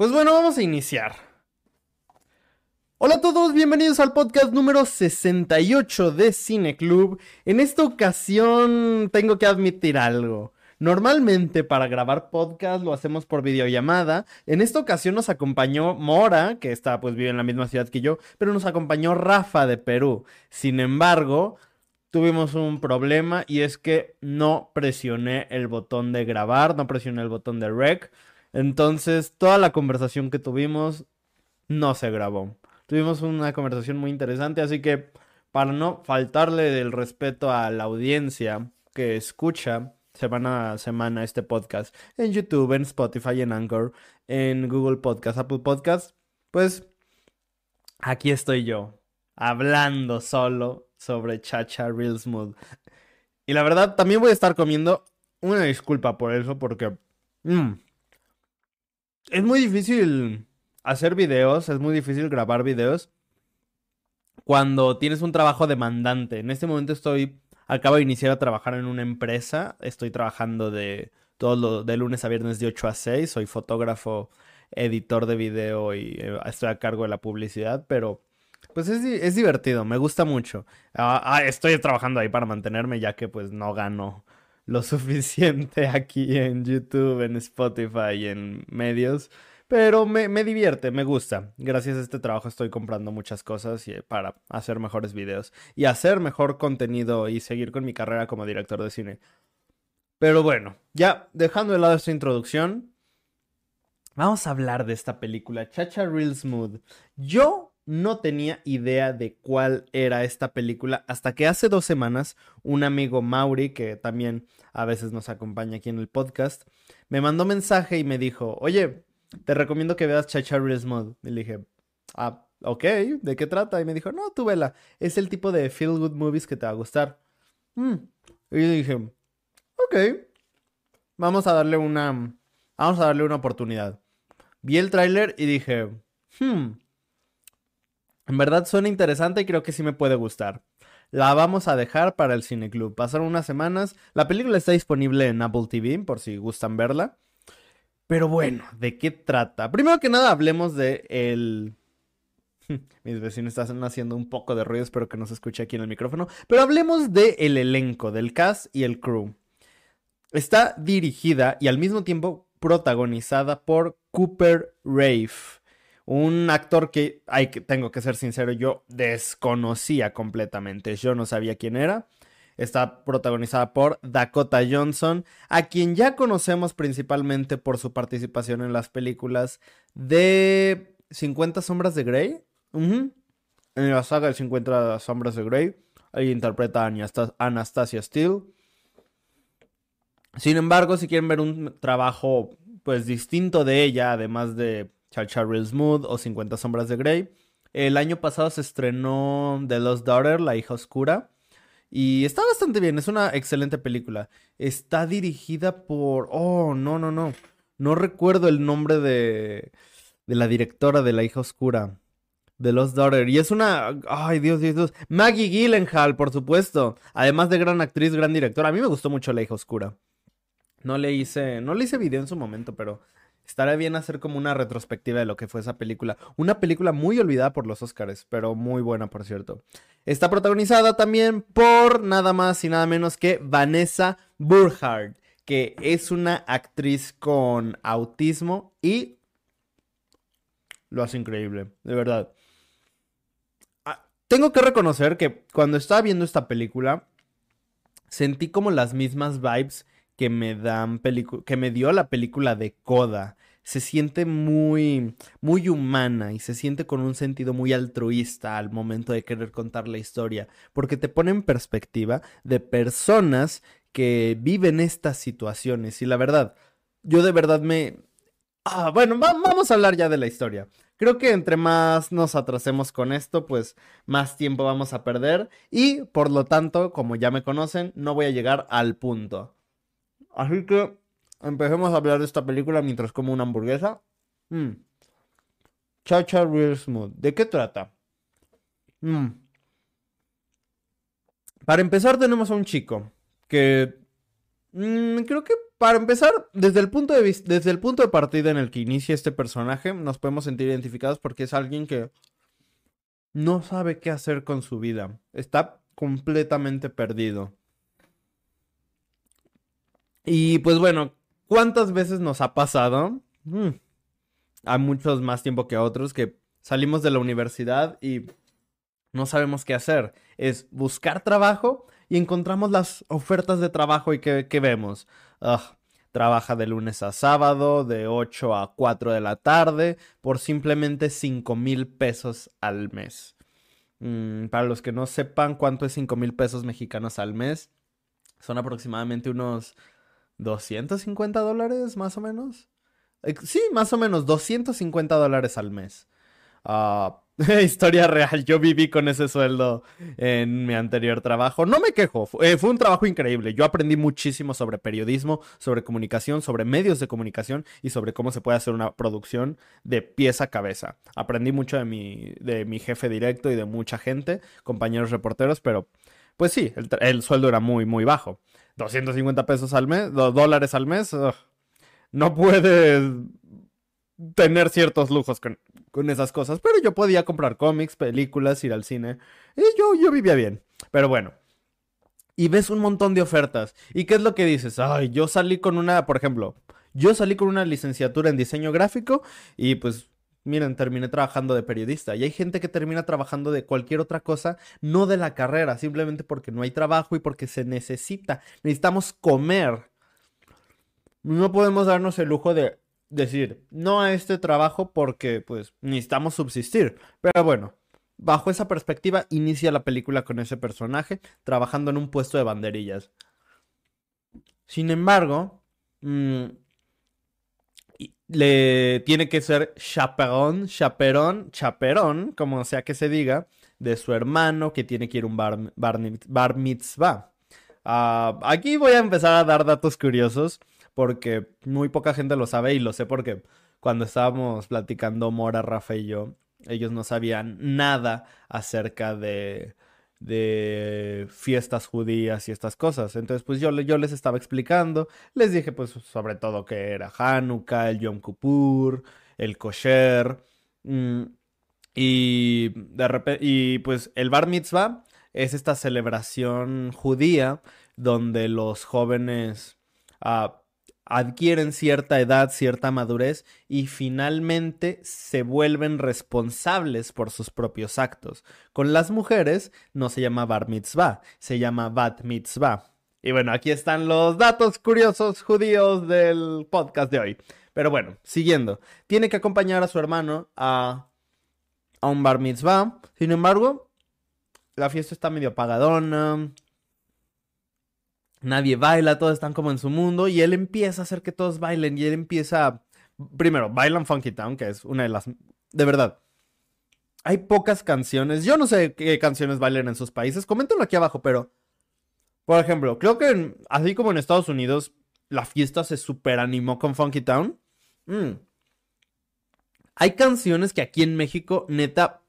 Pues bueno, vamos a iniciar. Hola a todos, bienvenidos al podcast número 68 de Cine Club. En esta ocasión tengo que admitir algo. Normalmente para grabar podcast lo hacemos por videollamada. En esta ocasión nos acompañó Mora, que está pues vive en la misma ciudad que yo, pero nos acompañó Rafa de Perú. Sin embargo, tuvimos un problema y es que no presioné el botón de grabar, no presioné el botón de rec. Entonces, toda la conversación que tuvimos no se grabó. Tuvimos una conversación muy interesante, así que para no faltarle del respeto a la audiencia que escucha semana a semana este podcast en YouTube, en Spotify, en Anchor, en Google Podcast, Apple Podcast, pues aquí estoy yo, hablando solo sobre Chacha Real Smooth. Y la verdad, también voy a estar comiendo una disculpa por eso, porque... Mm, es muy difícil hacer videos, es muy difícil grabar videos cuando tienes un trabajo demandante. En este momento estoy, acabo de iniciar a trabajar en una empresa, estoy trabajando de todo lo, de lunes a viernes de 8 a 6, soy fotógrafo, editor de video y eh, estoy a cargo de la publicidad, pero pues es, es divertido, me gusta mucho. Ah, ah, estoy trabajando ahí para mantenerme ya que pues no gano lo suficiente aquí en YouTube, en Spotify en medios. Pero me, me, divierte, me gusta. Gracias a este trabajo estoy comprando muchas cosas y, para hacer mejores videos y hacer mejor contenido y seguir con mi carrera como director de cine. Pero bueno, ya dejando de lado esta introducción, vamos a hablar de esta película, Chacha Real Smooth. Yo no tenía idea de cuál era esta película hasta que hace dos semanas un amigo Mauri, que también a veces nos acompaña aquí en el podcast, me mandó mensaje y me dijo, oye, te recomiendo que veas Chacharris Mod. Y le dije, ah, ok, ¿de qué trata? Y me dijo, no, tú vela, es el tipo de feel good movies que te va a gustar. Mm. Y dije, ok, vamos a darle una, vamos a darle una oportunidad. Vi el tráiler y dije, hmm, en verdad suena interesante y creo que sí me puede gustar. La vamos a dejar para el Cine Club. Pasaron unas semanas. La película está disponible en Apple TV por si gustan verla. Pero bueno, ¿de qué trata? Primero que nada hablemos de el... Mis vecinos están haciendo un poco de ruido, espero que no se escuche aquí en el micrófono. Pero hablemos del el elenco, del cast y el crew. Está dirigida y al mismo tiempo protagonizada por Cooper Rafe un actor que, hay que, tengo que ser sincero, yo desconocía completamente. Yo no sabía quién era. Está protagonizada por Dakota Johnson, a quien ya conocemos principalmente por su participación en las películas de 50 Sombras de Grey. En la saga de 50 Sombras de Grey. Ahí interpreta a Anastasia Steele. Sin embargo, si quieren ver un trabajo pues distinto de ella, además de Real Smooth o 50 Sombras de Grey. El año pasado se estrenó The Lost Daughter, La hija oscura. Y está bastante bien, es una excelente película. Está dirigida por... Oh, no, no, no. No recuerdo el nombre de, de la directora de La hija oscura. The Lost Daughter. Y es una... Ay, Dios, Dios, Dios. Maggie Gyllenhaal, por supuesto. Además de gran actriz, gran directora. A mí me gustó mucho La hija oscura. No le hice... No le hice video en su momento, pero Estaría bien hacer como una retrospectiva de lo que fue esa película. Una película muy olvidada por los Oscars, pero muy buena, por cierto. Está protagonizada también por nada más y nada menos que Vanessa Burkhardt, que es una actriz con autismo y lo hace increíble, de verdad. Ah, tengo que reconocer que cuando estaba viendo esta película, sentí como las mismas vibes que me dan que me dio la película de Coda. Se siente muy muy humana y se siente con un sentido muy altruista al momento de querer contar la historia, porque te pone en perspectiva de personas que viven estas situaciones y la verdad, yo de verdad me Ah, bueno, vamos a hablar ya de la historia. Creo que entre más nos atrasemos con esto, pues más tiempo vamos a perder y por lo tanto, como ya me conocen, no voy a llegar al punto. Así que empecemos a hablar de esta película mientras como una hamburguesa. Mm. Chacha Real Smooth. ¿De qué trata? Mm. Para empezar tenemos a un chico que mm, creo que para empezar, desde el, punto de desde el punto de partida en el que inicia este personaje, nos podemos sentir identificados porque es alguien que no sabe qué hacer con su vida. Está completamente perdido. Y pues bueno, ¿cuántas veces nos ha pasado? Mm, a muchos más tiempo que a otros que salimos de la universidad y no sabemos qué hacer. Es buscar trabajo y encontramos las ofertas de trabajo y que, vemos. trabaja de lunes a sábado, de 8 a 4 de la tarde, por simplemente 5 mil pesos al mes. Mm, para los que no sepan cuánto es 5 mil pesos mexicanos al mes, son aproximadamente unos 250 dólares, más o menos. Sí, más o menos 250 dólares al mes. Ah, historia real, yo viví con ese sueldo en mi anterior trabajo. No me quejo, eh, fue un trabajo increíble. Yo aprendí muchísimo sobre periodismo, sobre comunicación, sobre medios de comunicación y sobre cómo se puede hacer una producción de pieza a cabeza. Aprendí mucho de mi, de mi jefe directo y de mucha gente, compañeros reporteros, pero pues sí, el, sueldo era muy, muy bajo. 250 pesos al mes, dólares al mes. no puedes tener ciertos lujos con, esas cosas, pero yo podía comprar cómics, películas, ir al cine, y yo, yo vivía bien. Pero bueno, y ves un montón de ofertas. ¿Y qué es lo que dices? Ay, yo salí con una, por ejemplo, yo salí con una licenciatura en diseño gráfico y pues, miren, terminé trabajando de periodista. Y hay gente que termina trabajando de cualquier otra cosa, no de la carrera, simplemente porque no hay trabajo y porque se necesita. Necesitamos comer. No podemos darnos el lujo de decir no a este trabajo porque pues necesitamos subsistir. Pero bueno, bajo esa perspectiva inicia la película con ese personaje trabajando en un puesto de banderillas. Sin embargo, mm, le tiene que ser chaperón, chaperón, chaperón, como sea que se diga, de su hermano que tiene que ir a un bar, bar, mitzvah. Ah, aquí voy a empezar a dar datos curiosos porque muy poca gente lo sabe y lo sé porque cuando estábamos platicando Mora, Rafa y yo, ellos no sabían nada acerca de, de fiestas judías y estas cosas. Entonces, pues yo, yo les estaba explicando, les dije pues sobre todo que era Hanukkah, el Yom Kippur, el kosher, mm, y de repente, y pues el bar mitzvah es esta celebración judía donde los jóvenes ah, adquieren cierta edad, cierta madurez y finalmente se vuelven responsables por sus propios actos. Con las mujeres no se llama bar mitzvah, se llama bat mitzvah. Y bueno, aquí están los datos curiosos judíos del podcast de hoy. Pero bueno, siguiendo, tiene que acompañar a su hermano a, a un bar mitzvah. Sin embargo, la fiesta está medio apagadona, nadie baila, todos están como en su mundo y él empieza a hacer que todos bailen y él empieza, primero, bailan Funky Town, que es una de las, de verdad, hay pocas canciones, yo no sé qué canciones bailan en sus países, coméntenlo aquí abajo, pero, por ejemplo, creo que así como en Estados Unidos, la fiesta se super animó con Funky Town. Mm, hay canciones que aquí en México, neta,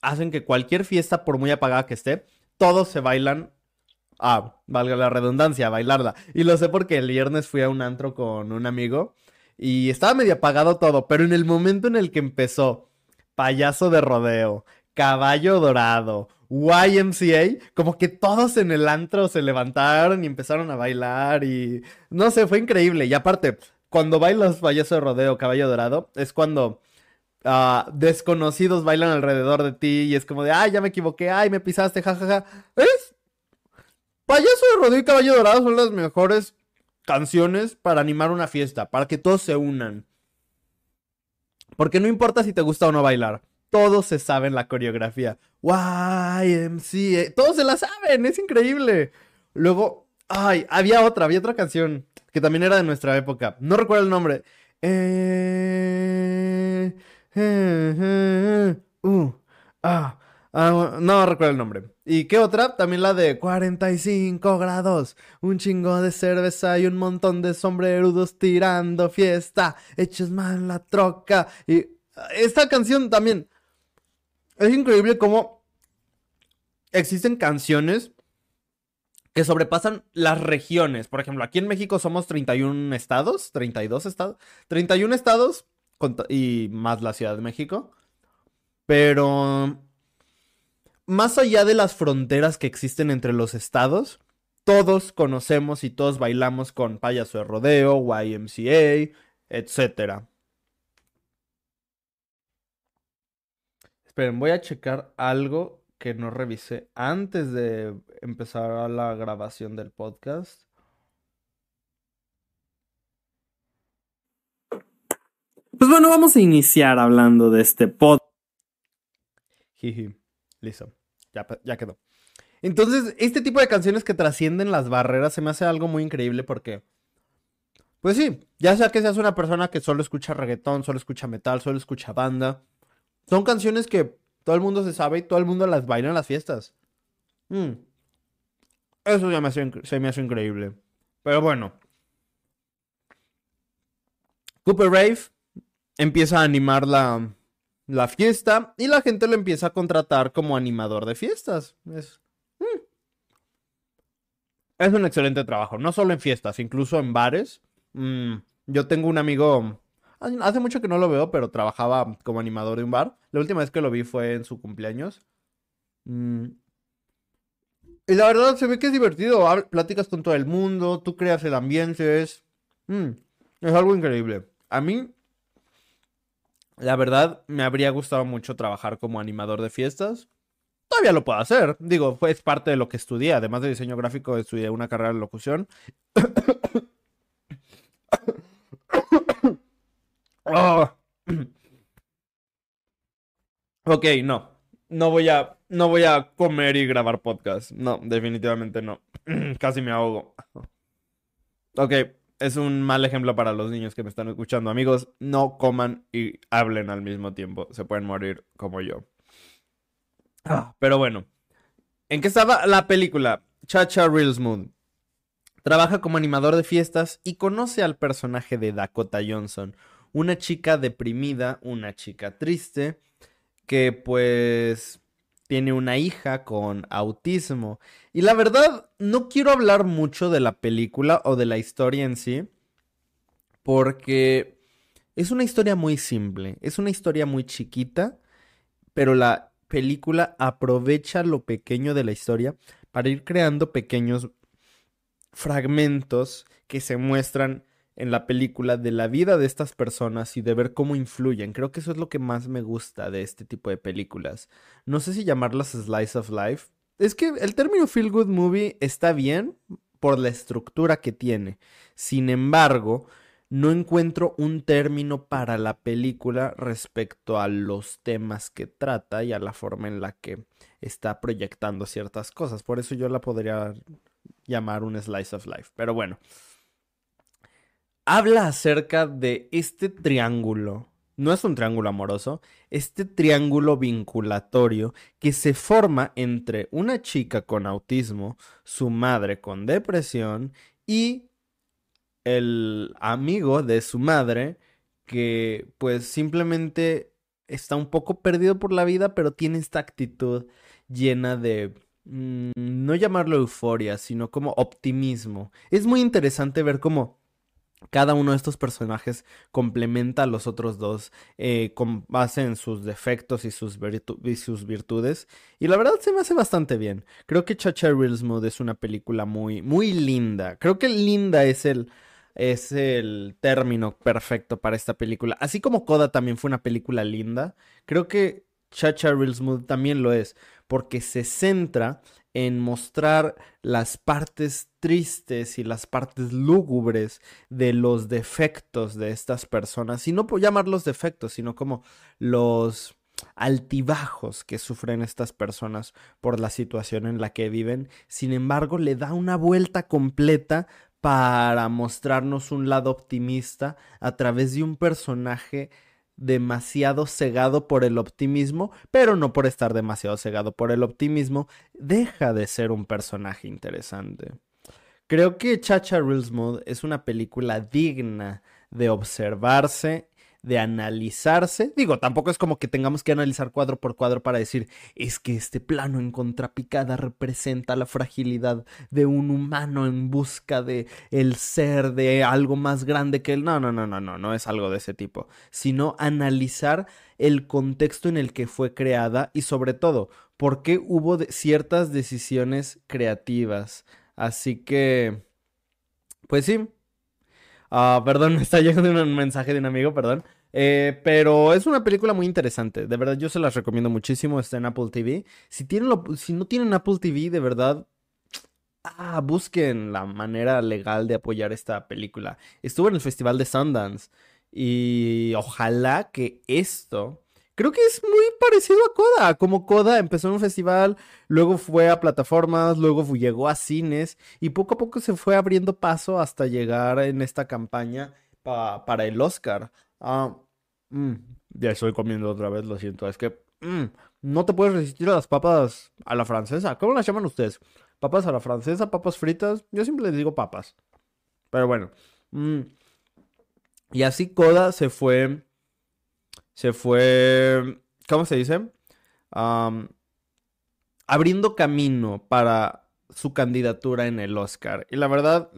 hacen que cualquier fiesta, por muy apagada que esté, todos se bailan Ah, valga la redundancia, bailarla. Y lo sé porque el viernes fui a un antro con un amigo y estaba medio apagado todo, pero en el momento en el que empezó payaso de rodeo, caballo dorado, YMCA, como que todos en el antro se levantaron y empezaron a bailar y no sé, fue increíble. Y aparte, cuando bailas payaso de rodeo, caballo dorado, es cuando ah, desconocidos bailan alrededor de ti y es como de, ay, ya me equivoqué, ay, me pisaste, jajaja. Es Payaso de Rodrigo y Caballo Dorado son las mejores canciones para animar una fiesta, para que todos se unan. Porque no importa si te gusta o no bailar, todos se saben la coreografía. YMCA, todos se la saben, es increíble. Luego, ay, había otra, había otra canción que también era de nuestra época. No recuerdo el nombre. Eh, eh, eh, uh, ah, ah, no recuerdo el nombre. ¿Y qué otra? También la de 45 grados, un chingo de cerveza y un montón de sombrerudos tirando fiesta, hechos mal la troca. Y esta canción también es increíble cómo existen canciones que sobrepasan las regiones. Por ejemplo, aquí en México somos 31 estados, 32 estados, 31 estados y más la Ciudad de México. Pero más allá de las fronteras que existen entre los estados, todos conocemos y todos bailamos con payaso de rodeo, YMCA, etc. Esperen, voy a checar algo que no revisé antes de empezar la grabación del podcast. Pues bueno, vamos a iniciar hablando de este podcast. Listo. Ya, ya quedó. Entonces, este tipo de canciones que trascienden las barreras se me hace algo muy increíble porque, pues sí, ya sea que seas una persona que solo escucha reggaetón, solo escucha metal, solo escucha banda, son canciones que todo el mundo se sabe y todo el mundo las baila en las fiestas. Mm. Eso ya me se me hace increíble. Pero bueno. Cooper Rave empieza a animar la, la fiesta y la gente lo empieza a contratar como animador de fiestas. Es, mm. es un excelente trabajo, no solo en fiestas, incluso en bares. Mm, yo tengo un amigo Hace mucho que no lo veo, pero trabajaba como animador de un bar. La última vez que lo vi fue en su cumpleaños. Mm. Y la verdad se ve que es divertido. Platicas con todo el mundo, tú creas el ambiente. Es, mm, es algo increíble. A mí, la verdad, me habría gustado mucho trabajar como animador de fiestas. Todavía lo puedo hacer. Digo, fue parte de lo que estudié. Además de diseño gráfico, estudié una carrera de locución. Oh. ok, no. No voy a. No voy a comer y grabar podcast. No, definitivamente no. Casi me ahogo. Ok, es un mal ejemplo para los niños que me están escuchando. Amigos, no coman y hablen al mismo tiempo. Se pueden morir como yo. Ah, pero bueno. ¿En qué estaba la película? Chacha Real Smooth. Trabaja como animador de fiestas y conoce al personaje de Dakota Johnson, una chica deprimida, una chica triste, que pues tiene una hija con autismo. Y la verdad, no quiero hablar mucho de la película o de la historia en sí, porque es una historia muy simple, es una historia muy chiquita, pero la película aprovecha lo pequeño de la historia para ir creando pequeños fragmentos que se muestran en la película de la vida de estas personas y de ver cómo influyen. Creo que eso es lo que más me gusta de este tipo de películas. No sé si llamarlas slice of life. Es que el término feel good movie está bien por la estructura que tiene. Sin embargo, no encuentro un término para la película respecto a los temas que trata y a la forma en la que está proyectando ciertas cosas. Por eso yo la podría llamar un slice of life. Pero bueno habla acerca de este triángulo. No es un triángulo amoroso, este triángulo vinculatorio que se forma entre una chica con autismo, su madre con depresión y el amigo de su madre que pues simplemente está un poco perdido por la vida, pero tiene esta actitud llena de mm, no llamarlo euforia, sino como optimismo. Es muy interesante ver cómo cada uno de estos personajes complementa a los otros dos eh, con base en sus defectos y sus, virtudes. Y la verdad se me hace bastante bien. Creo que Chacha Real Smooth es una película muy, muy linda. Creo que linda es el, es el término perfecto para esta película. Así como Coda también fue una película linda, creo que Chacha Real Smooth también lo es. Porque se centra en mostrar las partes tristes y las partes lúgubres de los defectos de estas personas, y no por llamarlos defectos, sino como los altibajos que sufren estas personas por la situación en la que viven. Sin embargo, le da una vuelta completa para mostrarnos un lado optimista a través de un personaje demasiado cegado por el optimismo, pero no por estar demasiado cegado por el optimismo, deja de ser un personaje interesante. Creo que Chacha Real Smooth es una película digna de observarse, de analizarse. Digo, tampoco es como que tengamos que analizar cuadro por cuadro para decir, es que este plano en contrapicada representa la fragilidad de un humano en busca de el ser de algo más grande que él. No, no, no, no, no, no es algo de ese tipo, sino analizar el contexto en el que fue creada y sobre todo, por qué hubo ciertas decisiones creativas. Así que, pues sí, Ah, perdón, me está llegando un mensaje de un amigo, perdón. Eh, pero es una película muy interesante. De verdad, yo se las recomiendo muchísimo. Está en Apple TV. Si, tienen si no tienen Apple TV, de verdad, ah, busquen la manera legal de apoyar esta película. Estuvo en el Festival de Sundance. Y ojalá que esto Creo que es muy parecido a Coda. Como Coda empezó en un festival, luego fue a plataformas, luego llegó a cines y poco a poco se fue abriendo paso hasta llegar en esta campaña para el Oscar. Ah, mm, ya estoy comiendo otra vez, lo siento. Es que mm, no te puedes resistir a las papas a la francesa. ¿Cómo las llaman ustedes? ¿Papas a la francesa? ¿Papas fritas? Yo siempre les digo papas. Pero bueno. Mm. Y así Coda se fue se fue, ¿cómo se dice? abriendo camino para su candidatura en el Oscar. Y la verdad,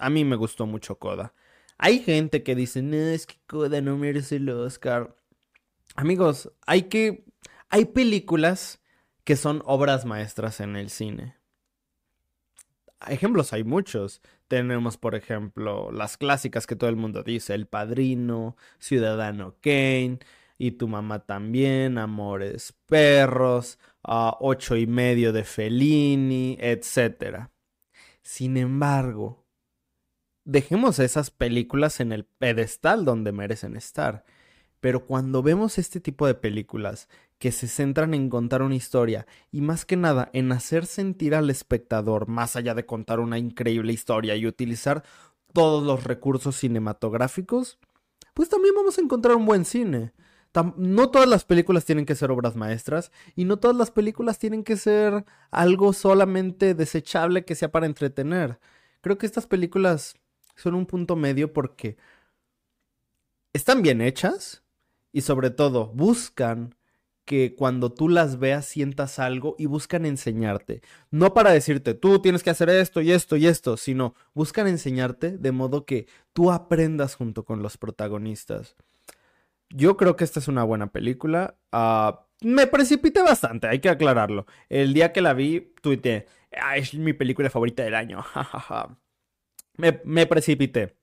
a mí me gustó mucho Coda. Hay gente que dice, no, es que Coda no merece el Oscar. Amigos, hay que... Hay películas que son obras maestras en el cine. Ejemplos hay muchos. Tenemos, por ejemplo, las clásicas que todo el mundo dice, El Padrino, Ciudadano Kane, y tu mamá también, Amores Perros, a ocho y medio de Fellini, etc. Sin embargo, dejemos esas películas en el pedestal donde merecen estar. Pero cuando vemos este tipo de películas que se centran en contar una historia y más que nada en hacer sentir al espectador, más allá de contar una increíble historia y utilizar todos los recursos cinematográficos, pues también vamos a encontrar un buen cine no todas las películas tienen que ser obras maestras y no todas las películas tienen que ser algo solamente desechable que sea para entretener. Creo que estas películas son un punto medio porque están bien hechas y sobre todo buscan que cuando tú las veas sientas algo y buscan enseñarte. No para decirte, tú tienes que hacer esto y esto y esto, sino buscan enseñarte de modo que tú aprendas junto con los protagonistas. Yo creo que esta es una buena película. Ah, me precipité bastante, hay que aclararlo. El día que la vi, tuiteé, ah, es mi película favorita del año. me, me precipité.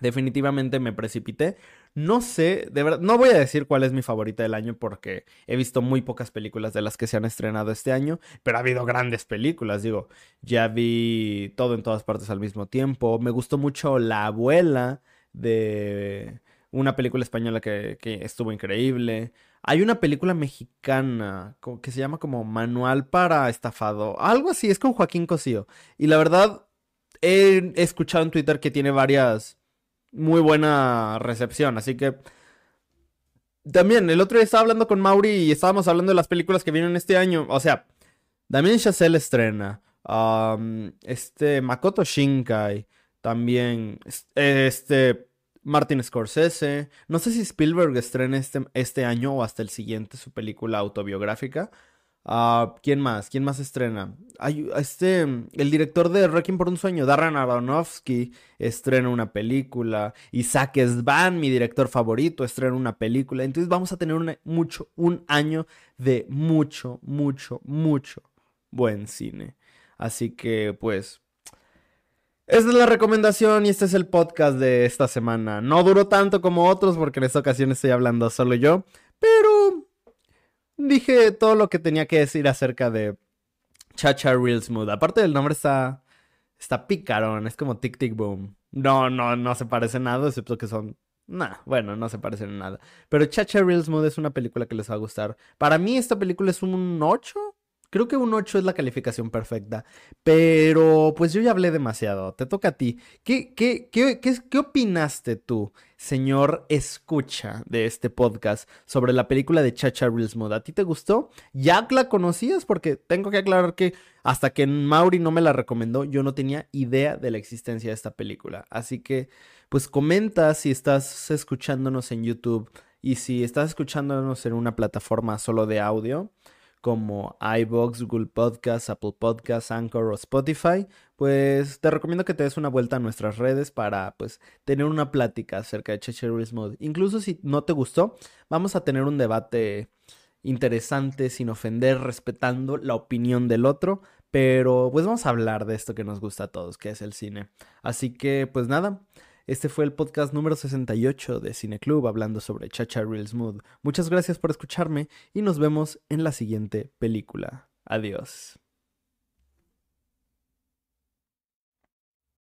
Definitivamente me precipité. No sé, de verdad, no voy a decir cuál es mi favorita del año porque he visto muy pocas películas de las que se han estrenado este año, pero ha habido grandes películas, digo, ya vi todo en todas partes al mismo tiempo. Me gustó mucho La abuela de una película española que, estuvo increíble. Hay una película mexicana que se llama como Manual para Estafado. Algo así, es con Joaquín Cosío. Y la verdad, he escuchado en Twitter que tiene varias muy buena recepción. Así que también, el otro día estaba hablando con Mauri y estábamos hablando de las películas que vienen este año. O sea, Damien Chazelle estrena. este, Makoto Shinkai. También. Este. Martin Scorsese. No sé si Spielberg estrena este, este año o hasta el siguiente su película autobiográfica. Ah, ¿Quién más? ¿Quién más estrena? este, el director de Wrecking por un sueño, Darren Aronofsky, estrena una película. Isaac Svan, mi director favorito, estrena una película. Entonces vamos a tener mucho, un año de mucho, mucho, mucho buen cine. Así que, pues, esta es la recomendación y este es el podcast de esta semana. No duró tanto como otros porque en esta ocasión estoy hablando solo yo, pero dije todo lo que tenía que decir acerca de Chacha Real Smooth. Aparte del nombre está está picarón, es como Tic Tic Boom. No, no, no se parece nada, excepto que son Nah, bueno, no se parecen en nada. Pero Chacha Real Smooth es una película que les va a gustar. Para mí esta película es un 8 Creo que un 8 es la calificación perfecta. Pero pues yo ya hablé demasiado. Te toca a ti. ¿Qué, qué, qué, qué, opinaste tú, señor escucha de este podcast, sobre la película de Chacha Real Smooth? ¿A ti te gustó? ¿Ya la conocías? Porque tengo que aclarar que hasta que Mauri no me la recomendó, yo no tenía idea de la existencia de esta película. Así que, pues comenta si estás escuchándonos en YouTube y si estás escuchándonos en una plataforma solo de audio como iBox, Google Podcasts, Apple Podcasts, Anchor o Spotify, pues te recomiendo que te des una vuelta a nuestras redes para pues tener una plática acerca de Cheshire Mode. Incluso si no te gustó, vamos a tener un debate interesante sin ofender, respetando la opinión del otro, pero pues vamos a hablar de esto que nos gusta a todos, que es el cine. Así que pues nada, este fue el podcast número 68 de Cine Club hablando sobre Chacha Real Smooth. Muchas gracias por escucharme y nos vemos en la siguiente película. Adiós.